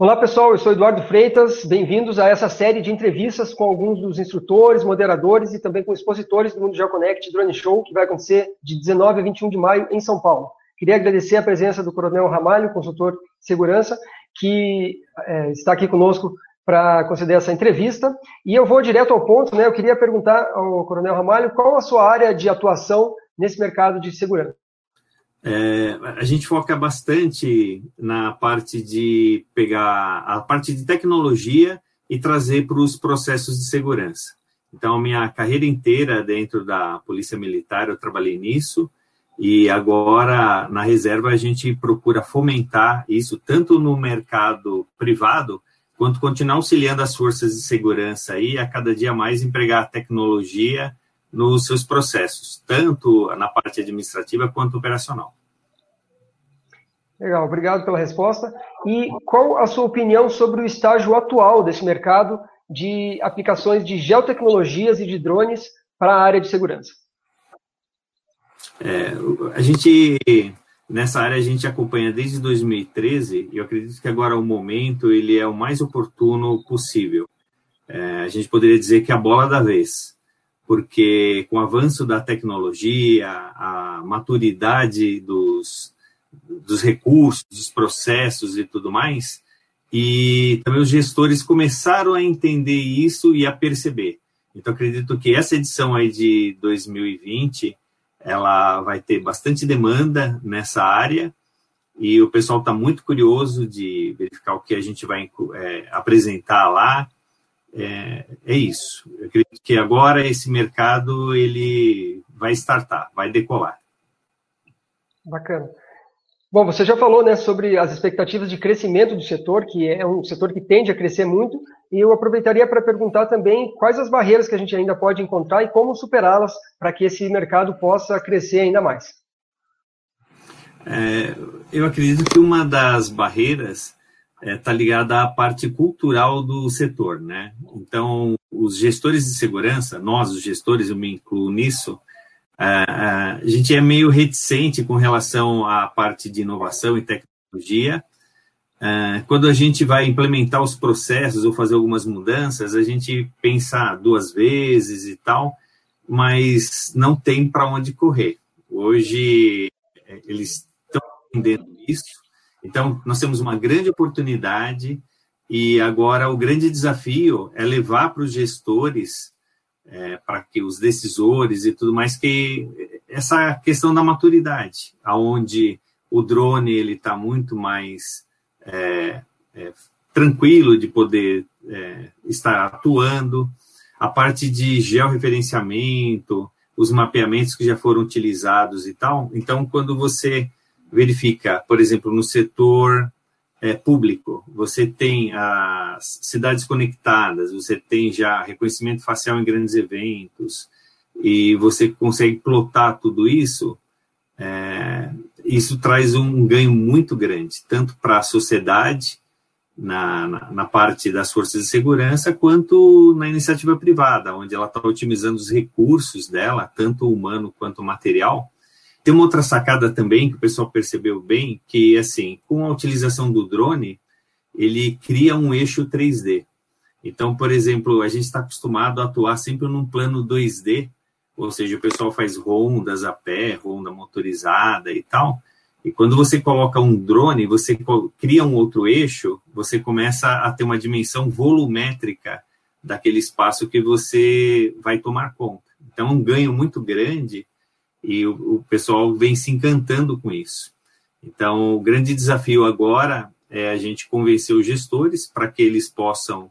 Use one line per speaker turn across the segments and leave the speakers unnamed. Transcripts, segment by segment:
Olá pessoal, eu sou Eduardo Freitas, bem-vindos a essa série de entrevistas com alguns dos instrutores, moderadores e também com expositores do Mundo GeoConnect Drone Show, que vai acontecer de 19 a 21 de maio em São Paulo. Queria agradecer a presença do Coronel Ramalho, consultor de segurança, que é, está aqui conosco para conceder essa entrevista. E eu vou direto ao ponto, né? Eu queria perguntar ao Coronel Ramalho qual a sua área de atuação nesse mercado de segurança.
É, a gente foca bastante na parte de pegar a parte de tecnologia e trazer para os processos de segurança. Então, minha carreira inteira dentro da Polícia Militar, eu trabalhei nisso, e agora, na reserva, a gente procura fomentar isso tanto no mercado privado, quanto continuar auxiliando as forças de segurança aí a cada dia mais empregar tecnologia nos seus processos, tanto na parte administrativa quanto operacional.
Legal, obrigado pela resposta. E qual a sua opinião sobre o estágio atual desse mercado de aplicações de geotecnologias e de drones para a área de segurança?
É, a gente, nessa área, a gente acompanha desde 2013 e eu acredito que agora o momento ele é o mais oportuno possível. É, a gente poderia dizer que é a bola da vez porque com o avanço da tecnologia, a maturidade dos, dos recursos, dos processos e tudo mais, e também os gestores começaram a entender isso e a perceber. Então, acredito que essa edição aí de 2020, ela vai ter bastante demanda nessa área, e o pessoal está muito curioso de verificar o que a gente vai é, apresentar lá, é, é isso. Eu acredito que agora esse mercado ele vai startar, vai decolar.
Bacana. Bom, você já falou né, sobre as expectativas de crescimento do setor, que é um setor que tende a crescer muito, e eu aproveitaria para perguntar também quais as barreiras que a gente ainda pode encontrar e como superá-las para que esse mercado possa crescer ainda mais.
É, eu acredito que uma das barreiras está é, tá ligada à parte cultural do setor, né? Então, os gestores de segurança, nós, os gestores, eu me incluo nisso, é, é, a gente é meio reticente com relação à parte de inovação e tecnologia. É, quando a gente vai implementar os processos ou fazer algumas mudanças, a gente pensa duas vezes e tal, mas não tem para onde correr. Hoje, eles estão entendendo isso, então, nós temos uma grande oportunidade e agora o grande desafio é levar para os gestores, é, para que os decisores e tudo mais, que essa questão da maturidade, aonde o drone ele está muito mais é, é, tranquilo de poder é, estar atuando, a parte de georreferenciamento, os mapeamentos que já foram utilizados e tal. Então, quando você verifica, por exemplo, no setor é, público, você tem as cidades conectadas, você tem já reconhecimento facial em grandes eventos, e você consegue plotar tudo isso, é, isso traz um ganho muito grande, tanto para a sociedade, na, na, na, parte das forças de segurança, quanto na iniciativa privada, onde ela está otimizando os recursos dela, tanto humano quanto material, tem uma outra sacada também que o pessoal percebeu bem, que assim, com a utilização do drone, ele cria um eixo 3D. Então, por exemplo, a gente está acostumado a atuar sempre num plano 2D, ou seja, o pessoal faz rondas a pé, ronda motorizada e tal. E quando você coloca um drone, você cria um outro eixo, você começa a ter uma dimensão volumétrica daquele espaço que você vai tomar conta. Então, é um ganho muito grande e o, o pessoal vem se encantando com isso. Então, o grande desafio agora é a gente convencer os gestores para que eles possam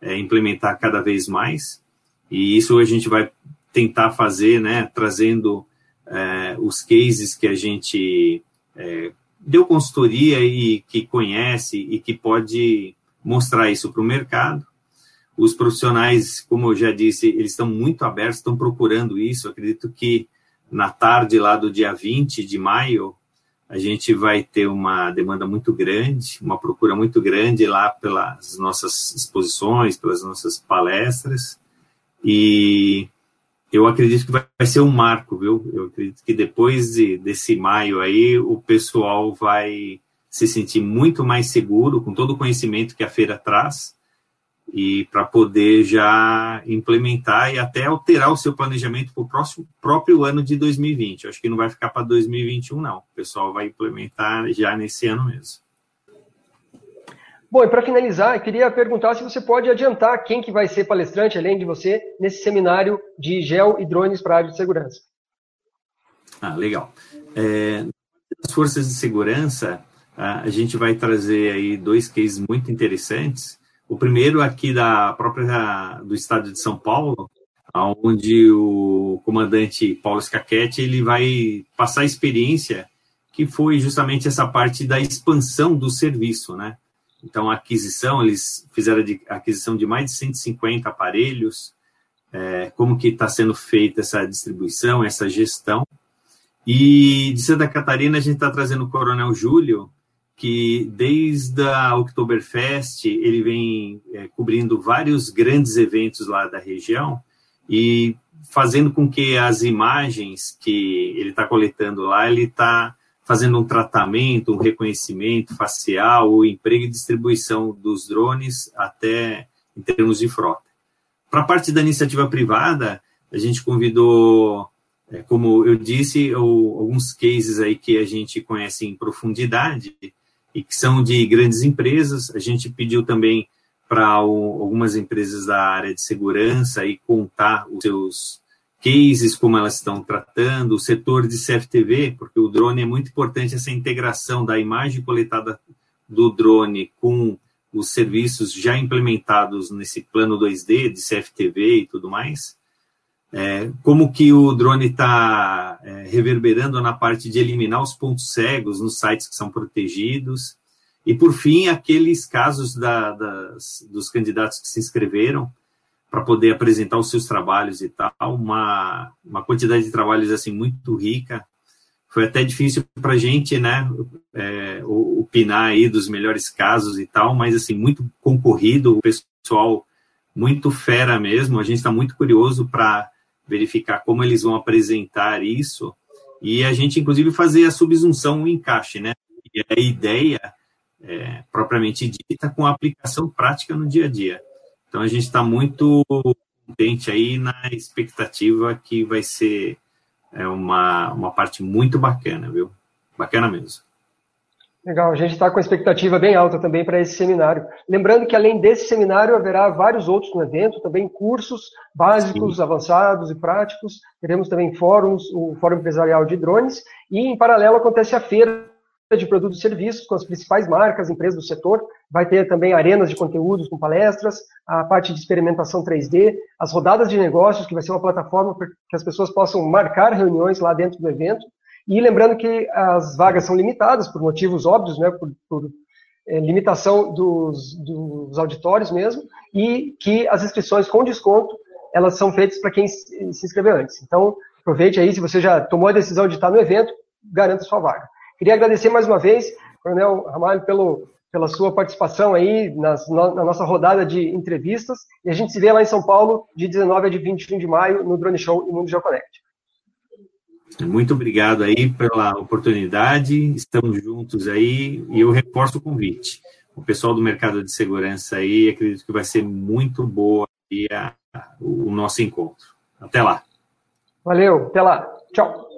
é, implementar cada vez mais, e isso a gente vai tentar fazer, né, trazendo é, os cases que a gente é, deu consultoria e que conhece e que pode mostrar isso para o mercado. Os profissionais, como eu já disse, eles estão muito abertos, estão procurando isso. Acredito que na tarde lá do dia 20 de maio, a gente vai ter uma demanda muito grande, uma procura muito grande lá pelas nossas exposições, pelas nossas palestras. E eu acredito que vai ser um marco, viu? Eu acredito que depois de, desse maio aí, o pessoal vai se sentir muito mais seguro com todo o conhecimento que a feira traz e para poder já implementar e até alterar o seu planejamento para o próximo próprio ano de 2020. Eu acho que não vai ficar para 2021 não. O pessoal vai implementar já nesse ano mesmo.
Bom, e para finalizar, eu queria perguntar se você pode adiantar quem que vai ser palestrante, além de você, nesse seminário de gel e drones para a área de segurança.
Ah, legal. É, as forças de segurança, a gente vai trazer aí dois cases muito interessantes. O primeiro aqui da própria do estado de São Paulo, onde o comandante Paulo Scachetti ele vai passar a experiência que foi justamente essa parte da expansão do serviço, né? Então, a aquisição, eles fizeram a aquisição de mais de 150 aparelhos, é, como que está sendo feita essa distribuição, essa gestão. E de Santa Catarina, a gente está trazendo o Coronel Júlio, que desde a Oktoberfest, ele vem é, cobrindo vários grandes eventos lá da região e fazendo com que as imagens que ele está coletando lá, ele está fazendo um tratamento, um reconhecimento facial, o emprego e distribuição dos drones até em termos de frota. Para a parte da iniciativa privada, a gente convidou, é, como eu disse, alguns cases aí que a gente conhece em profundidade e que são de grandes empresas. A gente pediu também para algumas empresas da área de segurança e contar os seus cases, como elas estão tratando, o setor de CFTV, porque o drone é muito importante essa integração da imagem coletada do drone com os serviços já implementados nesse plano 2D de CFTV e tudo mais. É, como que o drone está é, reverberando na parte de eliminar os pontos cegos nos sites que são protegidos. E, por fim, aqueles casos da, das, dos candidatos que se inscreveram, para poder apresentar os seus trabalhos e tal, uma, uma quantidade de trabalhos assim muito rica. Foi até difícil para a gente, né, é, opinar aí dos melhores casos e tal, mas assim, muito concorrido, o pessoal muito fera mesmo, a gente está muito curioso para verificar como eles vão apresentar isso, e a gente, inclusive, fazer a subsunção, o encaixe, né, e a ideia, é, propriamente dita, com a aplicação prática no dia a dia. Então a gente está muito contente aí na expectativa que vai ser é, uma, uma parte muito bacana, viu? Bacana mesmo.
Legal, a gente está com a expectativa bem alta também para esse seminário. Lembrando que além desse seminário haverá vários outros no evento, também cursos básicos, Sim. avançados e práticos. Teremos também fóruns, o Fórum Empresarial de Drones, e em paralelo acontece a feira de produtos e serviços com as principais marcas, empresas do setor. Vai ter também arenas de conteúdos com palestras, a parte de experimentação 3D, as rodadas de negócios, que vai ser uma plataforma para que as pessoas possam marcar reuniões lá dentro do evento. E lembrando que as vagas são limitadas por motivos óbvios, né, por, por é, limitação dos, dos auditórios mesmo, e que as inscrições com desconto elas são feitas para quem se inscreveu antes. Então, aproveite aí, se você já tomou a decisão de estar no evento, garanta sua vaga. Queria agradecer mais uma vez, Coronel Ramalho, pelo, pela sua participação aí nas, na nossa rodada de entrevistas. E a gente se vê lá em São Paulo, de 19 a de 21 de maio, no Drone Show e Mundo GeoConnect.
Muito obrigado aí pela oportunidade. Estamos juntos aí e eu reforço o convite. O pessoal do mercado de segurança aí, acredito que vai ser muito boa a, o nosso encontro. Até lá.
Valeu, até lá. Tchau.